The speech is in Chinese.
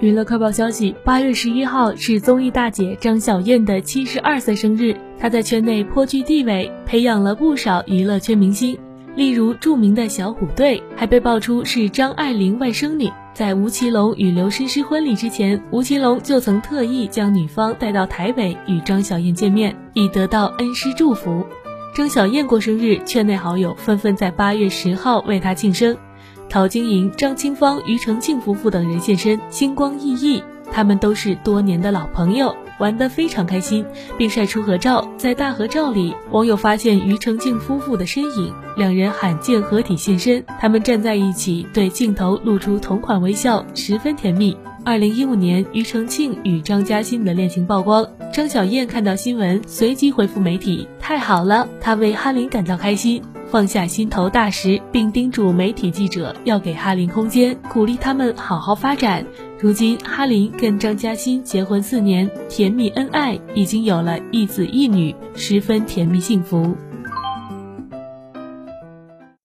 娱乐快报消息：八月十一号是综艺大姐张小燕的七十二岁生日，她在圈内颇具地位，培养了不少娱乐圈明星，例如著名的小虎队，还被爆出是张爱玲外甥女。在吴奇隆与刘诗诗婚礼之前，吴奇隆就曾特意将女方带到台北与张小燕见面，以得到恩师祝福。张小燕过生日，圈内好友纷纷在八月十号为她庆生。陶晶莹、张清芳、庾澄庆夫妇等人现身，星光熠熠。他们都是多年的老朋友，玩得非常开心，并晒出合照。在大合照里，网友发现庾澄庆夫妇的身影，两人罕见合体现身。他们站在一起，对镜头露出同款微笑，十分甜蜜。二零一五年，庾澄庆与张嘉欣的恋情曝光，张小燕看到新闻，随即回复媒体：“太好了，她为哈林感到开心。”放下心头大石，并叮嘱媒体记者要给哈林空间，鼓励他们好好发展。如今，哈林跟张嘉欣结婚四年，甜蜜恩爱，已经有了一子一女，十分甜蜜幸福。